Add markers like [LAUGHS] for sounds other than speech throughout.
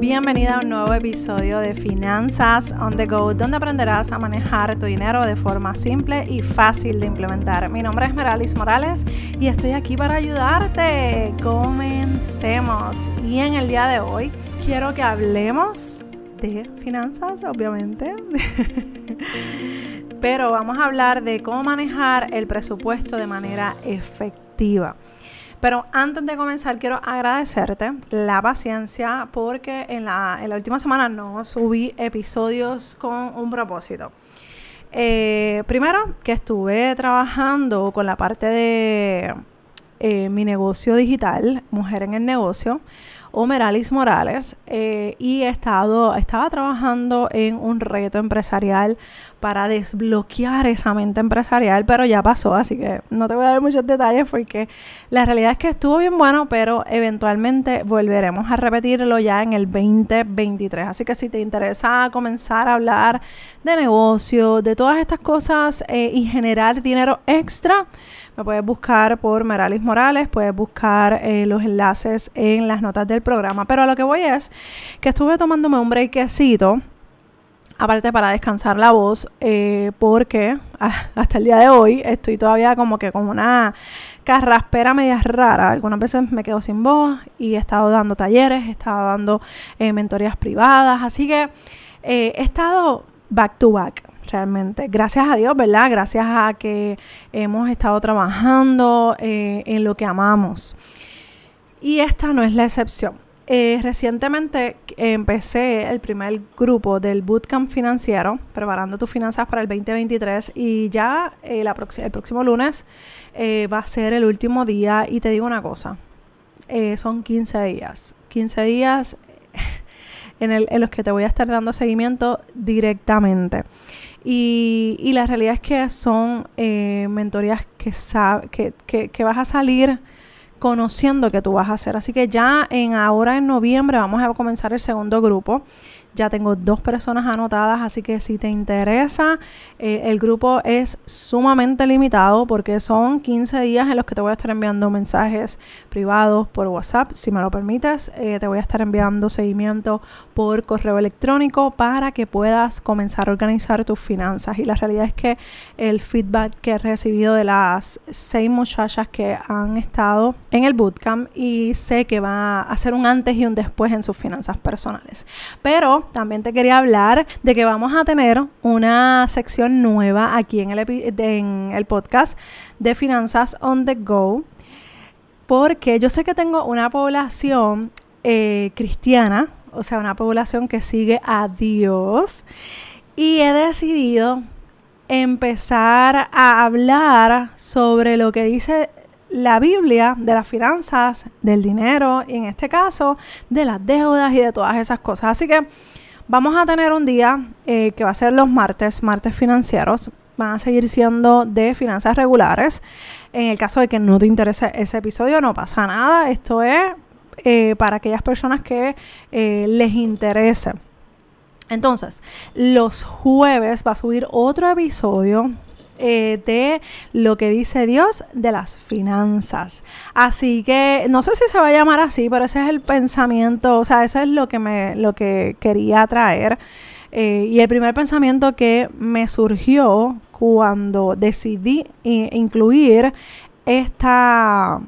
Bienvenida a un nuevo episodio de Finanzas on the Go, donde aprenderás a manejar tu dinero de forma simple y fácil de implementar. Mi nombre es Meralis Morales y estoy aquí para ayudarte. Comencemos. Y en el día de hoy quiero que hablemos de finanzas, obviamente. [LAUGHS] Pero vamos a hablar de cómo manejar el presupuesto de manera efectiva. Pero antes de comenzar, quiero agradecerte la paciencia porque en la, última semana no subí episodios con un propósito. Eh, primero, que estuve trabajando con la parte de eh, mi negocio digital, Mujer en el Negocio o Meralis Morales eh, y estado, estaba trabajando en un reto empresarial para desbloquear esa mente empresarial, pero ya pasó, así que no te voy a dar muchos detalles porque la realidad es que estuvo bien bueno, pero eventualmente volveremos a repetirlo ya en el 2023. Así que si te interesa comenzar a hablar de negocio, de todas estas cosas eh, y generar dinero extra, me puedes buscar por Meralis Morales, puedes buscar eh, los enlaces en las notas del programa. Pero a lo que voy es que estuve tomándome un breakcito aparte para descansar la voz, eh, porque [LAUGHS] hasta el día de hoy estoy todavía como que con una carraspera media rara. Algunas veces me quedo sin voz y he estado dando talleres, he estado dando eh, mentorías privadas, así que he estado back to back realmente. Gracias a Dios, ¿verdad? Gracias a que hemos estado trabajando eh, en lo que amamos. Y esta no es la excepción. Eh, recientemente empecé el primer grupo del Bootcamp Financiero, preparando tus finanzas para el 2023 y ya eh, el próximo lunes va a ser el último día y te digo una cosa, son 15 días. 15 días en, el, los que te voy a estar dando seguimiento directamente. Y, la realidad es que son eh, mentorías que, que, que, vas a salir conociendo que tú vas a hacer. Así que ya en ahora en noviembre vamos a comenzar el segundo grupo. Ya tengo dos personas anotadas, así que si te interesa, eh, el grupo es sumamente limitado porque son 15 días en los que te voy a estar enviando mensajes privados por WhatsApp. Si me lo permites, eh, te voy a estar enviando seguimiento por correo electrónico para que puedas comenzar a organizar tus finanzas. Y la realidad es que el feedback que he recibido de las seis muchachas que han estado en el bootcamp y sé que va a ser un antes y un después en sus finanzas personales. Pero también te quería hablar de que vamos a tener una sección nueva aquí en el, podcast de Finanzas on the Go, porque yo sé que tengo una población eh, cristiana, o sea, una población que sigue a Dios, y he decidido empezar a hablar sobre lo que dice la Biblia de las finanzas, del dinero y en este caso de las deudas y de todas esas cosas. Así que vamos a tener un día eh, que va a ser los martes, martes financieros. Van a seguir siendo de finanzas regulares. En el caso de que no te interese ese episodio, no pasa nada. Esto es eh, para aquellas personas que eh, les interese. Entonces, los jueves va a subir otro episodio eh, de lo que dice Dios de las finanzas. Así que no sé si se va a llamar así, pero ese es el pensamiento, o sea, eso es lo que me, lo que quería traer. Eh, y el primer pensamiento que me surgió cuando decidí incluir esta,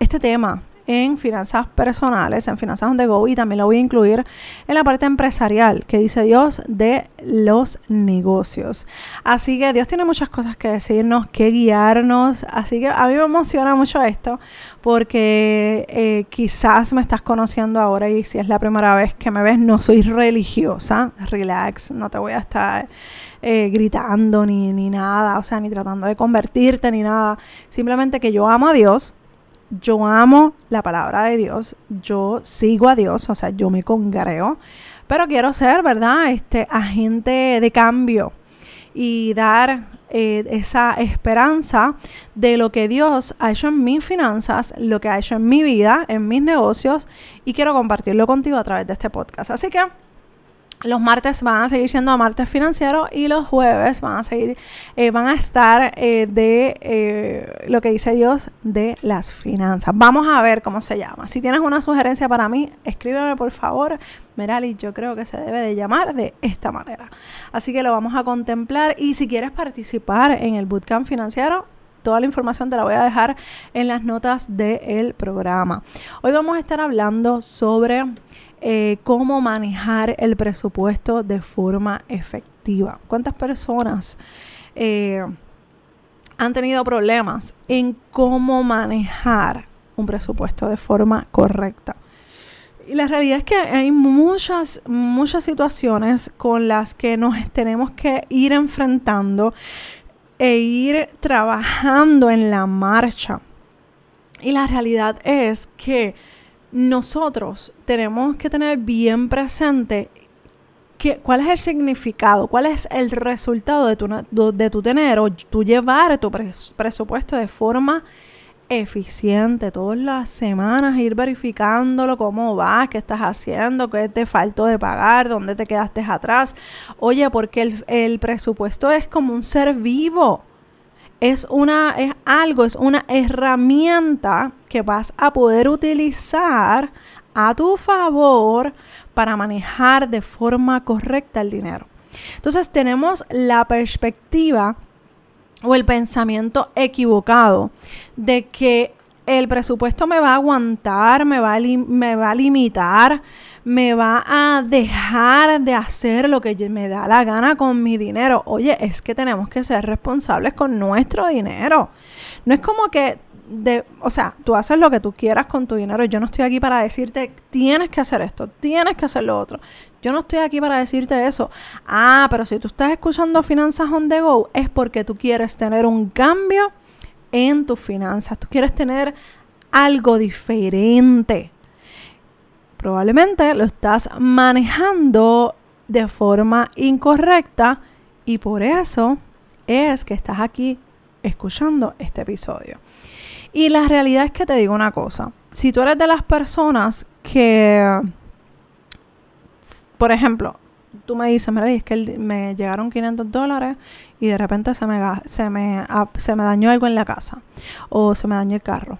este tema en finanzas personales, en finanzas on go y también lo voy a incluir en la parte empresarial que dice Dios de los negocios. Así que Dios tiene muchas cosas que decirnos, que guiarnos. Así que a mí me emociona mucho esto porque eh, quizás me estás conociendo ahora y si es la primera vez que me ves, no soy religiosa. Relax, no te voy a estar eh, gritando ni, ni nada, o sea, ni tratando de convertirte ni nada. Simplemente que yo amo a Dios yo amo la palabra de Dios, yo sigo a Dios, o sea, yo me congrego, pero quiero ser, ¿verdad? Este agente de cambio y dar eh, esa esperanza de lo que Dios ha hecho en mis finanzas, lo que ha hecho en mi vida, en mis negocios, y quiero compartirlo contigo a través de este podcast. Así que los martes van a seguir siendo martes financieros y los jueves van a seguir, eh, van a estar eh, de eh, lo que dice Dios de las finanzas. Vamos a ver cómo se llama. Si tienes una sugerencia para mí, escríbeme por favor. Merali, yo creo que se debe de llamar de esta manera. Así que lo vamos a contemplar y si quieres participar en el bootcamp financiero, toda la información te la voy a dejar en las notas del programa. Hoy vamos a estar hablando sobre eh, cómo manejar el presupuesto de forma efectiva. ¿Cuántas personas eh, han tenido problemas en cómo manejar un presupuesto de forma correcta? Y la realidad es que hay muchas, muchas situaciones con las que nos tenemos que ir enfrentando e ir trabajando en la marcha. Y la realidad es que nosotros tenemos que tener bien presente que, cuál es el significado, cuál es el resultado de tu, de tu tener o tu llevar tu presupuesto de forma eficiente todas las semanas, ir verificándolo, cómo vas, qué estás haciendo, qué te faltó de pagar, dónde te quedaste atrás. Oye, porque el, el presupuesto es como un ser vivo. Es una, es algo, es una herramienta que vas a poder utilizar a tu favor para manejar de forma correcta el dinero. Entonces tenemos la perspectiva o el pensamiento equivocado de que el presupuesto me va a aguantar, me va me va a limitar, me va a dejar de hacer lo que me da la gana con mi dinero. Oye, es que tenemos que ser responsables con nuestro dinero. No es como que de, o sea, tú haces lo que tú quieras con tu dinero. Yo no estoy aquí para decirte, tienes que hacer esto, tienes que hacer lo otro. Yo no estoy aquí para decirte eso. Ah, pero si tú estás escuchando Finanzas on the Go, es porque tú quieres tener un cambio en tus finanzas. Tú quieres tener algo diferente. Probablemente lo estás manejando de forma incorrecta y por eso es que estás aquí escuchando este episodio. Y la realidad es que te digo una cosa, si tú eres de las personas que, por ejemplo, tú me dices, mira, es que me llegaron 500 dólares y de repente se me, se, me, se me dañó algo en la casa o se me dañó el carro.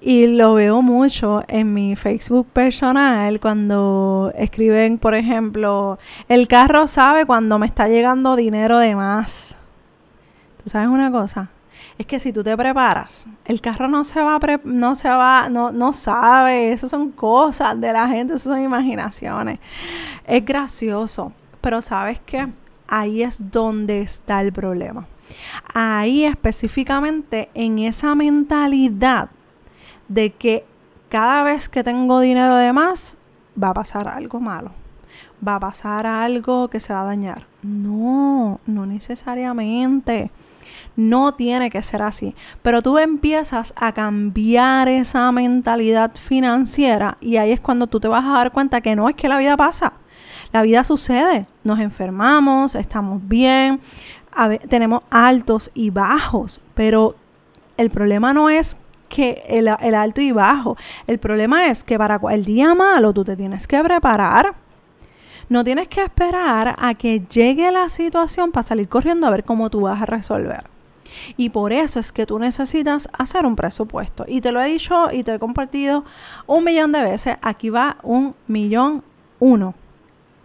Y lo veo mucho en mi Facebook personal cuando escriben, por ejemplo, el carro sabe cuando me está llegando dinero de más. ¿Tú sabes una cosa? Es que si tú te preparas, el carro no se va, no se va, no, no sabe, esas son cosas de la gente, esas son imaginaciones. Es gracioso, pero sabes que ahí es donde está el problema. Ahí específicamente en esa mentalidad de que cada vez que tengo dinero de más, va a pasar algo malo. Va a pasar algo que se va a dañar. No, no necesariamente. No tiene que ser así. Pero tú empiezas a cambiar esa mentalidad financiera y ahí es cuando tú te vas a dar cuenta que no es que la vida pasa. La vida sucede. Nos enfermamos, estamos bien, tenemos altos y bajos, pero el problema no es que el, el, alto y bajo. El problema es que para el día malo tú te tienes que preparar. No tienes que esperar a que llegue la situación para salir corriendo a ver cómo tú vas a resolver. Y por eso es que tú necesitas hacer un presupuesto. Y te lo he dicho y te he compartido un millón de veces. Aquí va un millón uno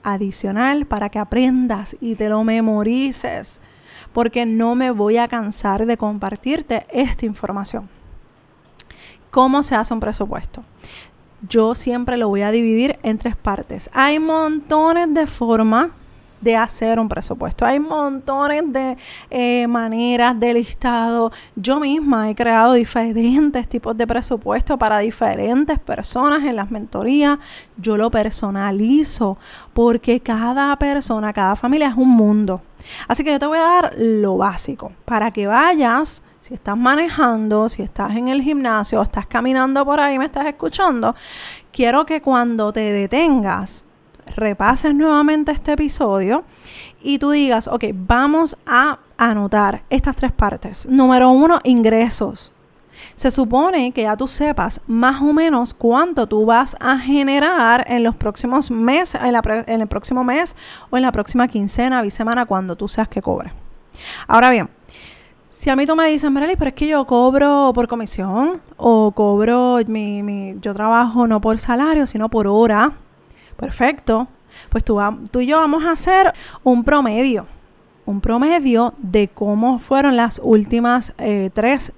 adicional para que aprendas y te lo memorices. Porque no me voy a cansar de compartirte esta información. ¿Cómo se hace un presupuesto? Yo siempre lo voy a dividir en tres partes. Hay montones de formas de hacer un presupuesto. Hay montones de eh, maneras de listado. Yo misma he creado diferentes tipos de presupuesto para diferentes personas en las mentorías. Yo lo personalizo porque cada persona, cada familia es un mundo. Así que yo te voy a dar lo básico para que vayas si estás manejando, si estás en el gimnasio, estás caminando por ahí, me estás escuchando, quiero que cuando te detengas repases nuevamente este episodio y tú digas, ok, vamos a anotar estas tres partes. Número uno, ingresos. se supone que ya tú sepas más o menos cuánto tú vas a generar en los próximos meses, en, en el próximo mes o en la próxima quincena, bisemana, cuando tú seas que cobre. Ahora bien, si a mí tú me dices, Merali, pero es que yo cobro por comisión o cobro, mi, mi, yo trabajo no por salario, sino por hora, perfecto. Pues tú, y yo vamos a hacer un promedio, un promedio de cómo fueron las últimas eh, tres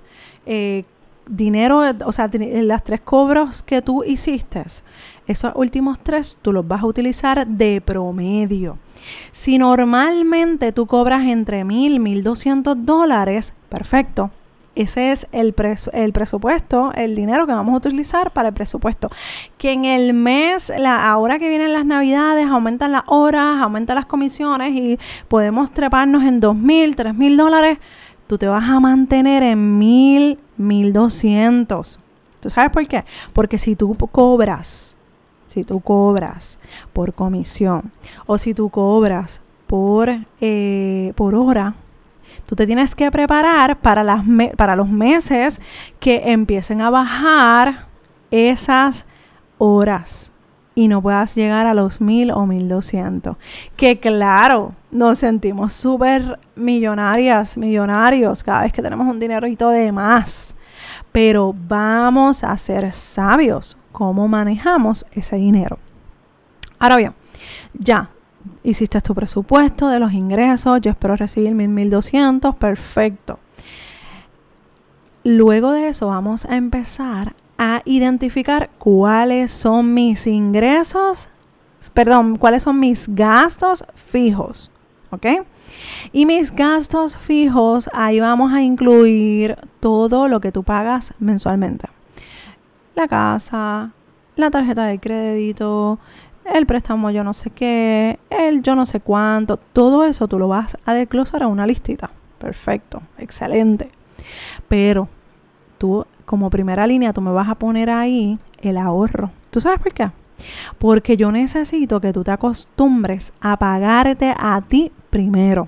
eh, dinero, o sea, las tres cobros que tú hiciste, esos últimos tres tú los vas a utilizar de promedio. Si normalmente tú cobras entre mil, mil doscientos dólares, perfecto. Ese es el, el presupuesto, el dinero que vamos a utilizar para el presupuesto. Que en el mes, la, ahora que vienen las navidades, aumentan las horas, aumentan las comisiones y podemos treparnos en dos mil, tres mil dólares tú te vas a mantener en mil, mil doscientos. ¿Tú sabes por qué? Porque si tú cobras, si tú cobras por comisión o si tú cobras por, eh, por hora, tú te tienes que preparar para, las para los meses que empiecen a bajar esas horas y no puedas llegar a los mil o mil doscientos. Que claro, nos sentimos súper millonarias, millonarios cada vez que tenemos un dinerito de más. Pero vamos a ser sabios cómo manejamos ese dinero. Ahora bien, ya hiciste tu presupuesto de los ingresos, yo espero recibir mil, mil doscientos, perfecto. Luego de eso vamos a empezar a identificar cuáles son mis ingresos, perdón, cuáles son mis gastos fijos, ¿ok? Y mis gastos fijos, ahí vamos a incluir todo lo que tú pagas mensualmente. La casa, la tarjeta de crédito, el préstamo yo no sé qué, el yo no sé cuánto, todo eso tú lo vas a desglosar a una listita. Perfecto, excelente. Pero tú como primera línea tú me vas a poner ahí el ahorro. ¿Tú sabes por qué? Porque yo necesito que tú te acostumbres a pagarte a ti primero.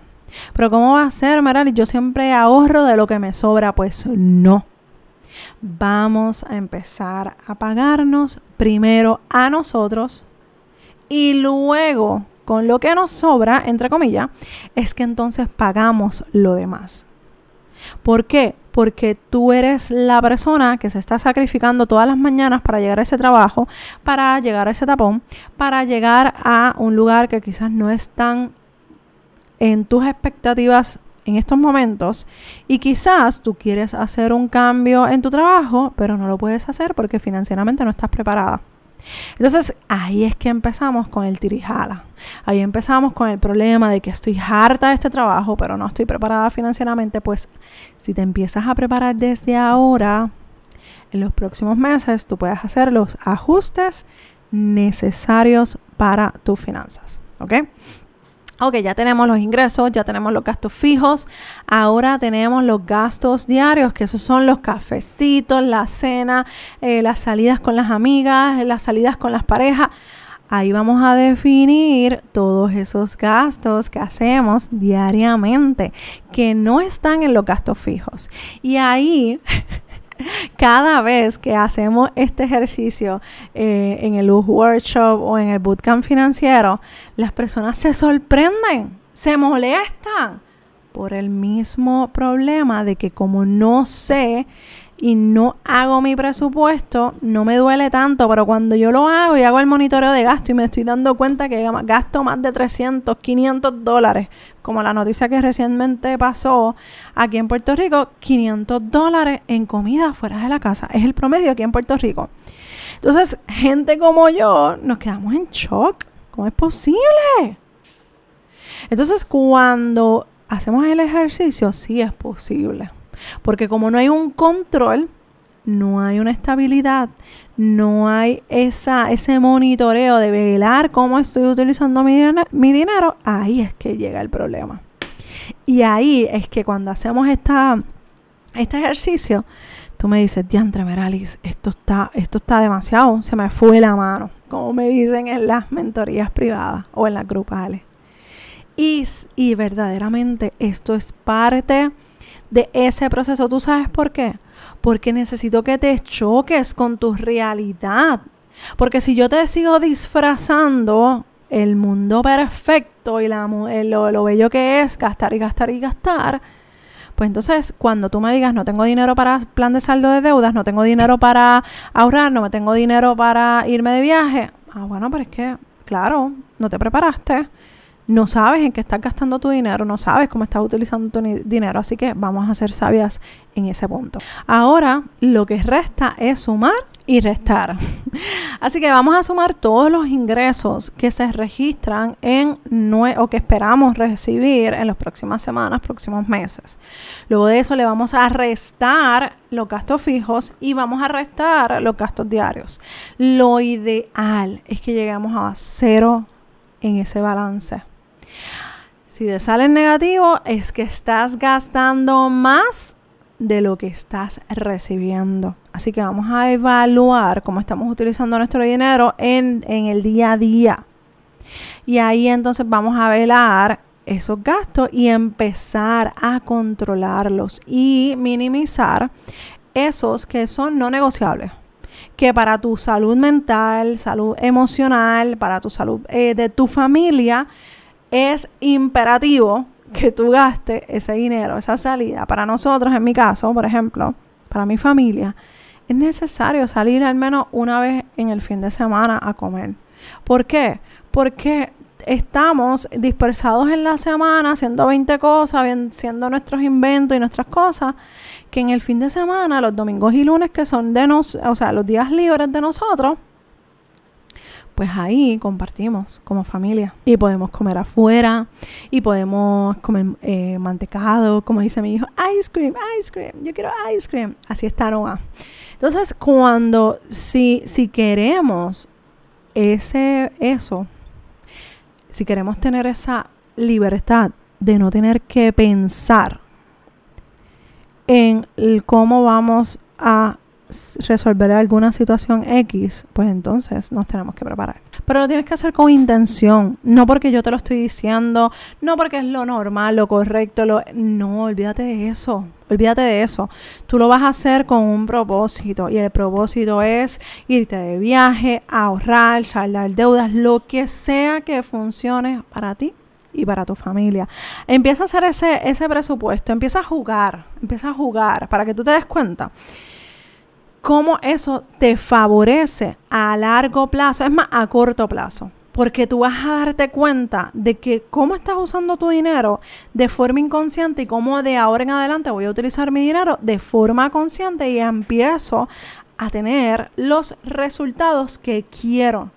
Pero ¿cómo va a ser, Merali? Yo siempre ahorro de lo que me sobra. Pues no. Vamos a empezar a pagarnos primero a nosotros y luego con lo que nos sobra, entre comillas, es que entonces pagamos lo demás. ¿Por qué? Porque tú eres la persona que se está sacrificando todas las mañanas para llegar a ese trabajo, para llegar a ese tapón, para llegar a un lugar que quizás no es tan en tus expectativas en estos momentos y quizás tú quieres hacer un cambio en tu trabajo, pero no lo puedes hacer porque financieramente no estás preparada. Entonces ahí es que empezamos con el tirijala. Ahí empezamos con el problema de que estoy harta de este trabajo, pero no estoy preparada financieramente. Pues si te empiezas a preparar desde ahora, en los próximos meses tú puedes hacer los ajustes necesarios para tus finanzas. ¿Ok? Ok, ya tenemos los ingresos, ya tenemos los gastos fijos, ahora tenemos los gastos diarios, que esos son los cafecitos, la cena, eh, las salidas con las amigas, las salidas con las parejas. Ahí vamos a definir todos esos gastos que hacemos diariamente, que no están en los gastos fijos. Y ahí [LAUGHS] cada vez que hacemos este ejercicio eh, en el workshop o en el bootcamp financiero, las personas se sorprenden, se molestan por el mismo problema de que como no sé y no hago mi presupuesto, no me duele tanto, pero cuando yo lo hago y hago el monitoreo de gasto y me estoy dando cuenta que gasto más de 300, 500 dólares, como la noticia que recientemente pasó aquí en Puerto Rico, 500 dólares en comida fuera de la casa. Es el promedio aquí en Puerto Rico. Entonces, gente como yo, nos quedamos en shock. ¿Cómo es posible? Entonces, cuando hacemos el ejercicio, sí es posible. Porque como no hay un control, no hay una estabilidad, no hay esa, ese monitoreo de velar cómo estoy utilizando mi, mi dinero, ahí es que llega el problema. Y ahí es que cuando hacemos esta, este ejercicio, tú me dices, Diantre Meralis, esto está, esto está demasiado, se me fue la mano, como me dicen en las mentorías privadas o en las grupales. Y, y verdaderamente esto es parte de ese proceso. ¿Tú sabes por qué? Porque necesito que te choques con tu realidad. Porque si yo te sigo disfrazando el mundo perfecto y la, lo, lo bello que es gastar y gastar y gastar, pues entonces cuando tú me digas no tengo dinero para plan de saldo de deudas, no tengo dinero para ahorrar, no tengo dinero para irme de viaje, ah bueno, pero es que, claro, no te preparaste no sabes en qué estás gastando tu dinero, no sabes cómo estás utilizando tu dinero, así que vamos a ser sabias en ese punto. Ahora lo que resta es sumar y restar. [LAUGHS] Así que vamos a sumar todos los ingresos que se registran en o que esperamos recibir en las próximas semanas, próximos meses. Luego de eso le vamos a restar los gastos fijos y vamos a restar los gastos diarios. Lo ideal es que lleguemos a cero en ese balance. Si te sale negativo, es que estás gastando más de lo que estás recibiendo. Así que vamos a evaluar cómo estamos utilizando nuestro dinero en, en el día a día. Y ahí entonces vamos a velar esos gastos y empezar a controlarlos y minimizar esos que son no negociables que para tu salud mental, salud emocional, para tu salud eh, de tu familia, es imperativo que tú gastes ese dinero, esa salida. Para nosotros, en mi caso, por ejemplo, para mi familia, es necesario salir al menos una vez en el fin de semana a comer. ¿Por qué? Porque estamos dispersados en la semana haciendo 20 cosas, haciendo nuestros inventos y nuestras cosas, que en el fin de semana, los domingos y lunes que son de nos, o sea, los días libres de nosotros, pues ahí compartimos como familia y podemos comer afuera y podemos comer eh, mantecado, como dice mi hijo, ice cream, ice cream, yo quiero ice cream. Así está Noah. Entonces, cuando, si, si queremos ese, eso, si queremos tener esa libertad de no tener que pensar en cómo vamos a resolver alguna situación X, pues entonces nos tenemos que preparar. Pero lo tienes que hacer con intención, no porque yo te lo estoy diciendo, no porque es lo normal, lo correcto, lo no, olvídate de eso. Olvídate de eso. Tú lo vas a hacer con un propósito y el propósito es irte de viaje, ahorrar, saldar deudas, lo que sea que funcione para ti y para tu familia. Empieza a hacer ese, ese presupuesto, empieza a jugar, empieza a jugar para que tú te des cuenta cómo eso te favorece a largo plazo, es más, a corto plazo. Porque tú vas a darte cuenta de que cómo estás usando tu dinero de forma inconsciente y cómo de ahora en adelante voy a utilizar mi dinero de forma consciente y empiezo a tener los resultados que quiero.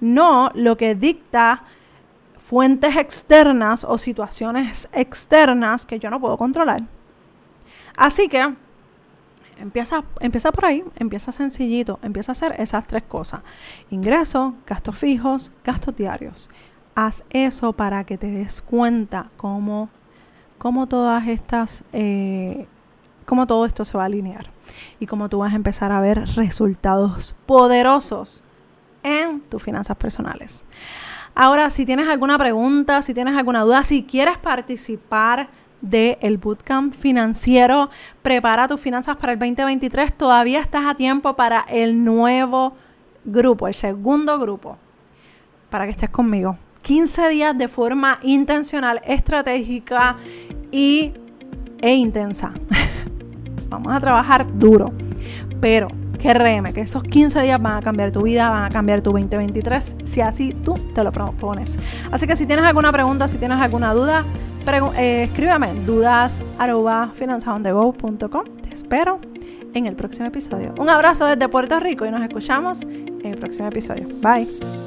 No lo que dicta fuentes externas o situaciones externas que yo no puedo controlar. Así que Empieza, empieza por ahí, empieza sencillito, empieza a hacer esas tres cosas. Ingresos, gastos fijos, gastos diarios. Haz eso para que te des cuenta cómo, cómo todas estas, eh, cómo todo esto se va a alinear. Y cómo tú vas a empezar a ver resultados poderosos en tus finanzas personales. Ahora, si tienes alguna pregunta, si tienes alguna duda, si quieres participar del el bootcamp financiero. Prepara tus finanzas para el 2023. Todavía estás a tiempo para el nuevo grupo, el segundo grupo, para que estés conmigo. 15 días de forma intencional, estratégica y, e intensa. [LAUGHS] Vamos a trabajar duro, pero créeme que esos 15 días van a cambiar tu vida, van a cambiar tu 2023, si así tú te lo propones. Así que si tienes alguna pregunta, si tienes alguna duda, eh, escríbeme dudas arroba Te espero en el próximo episodio. Un abrazo desde Puerto Rico y nos escuchamos en el próximo episodio. Bye.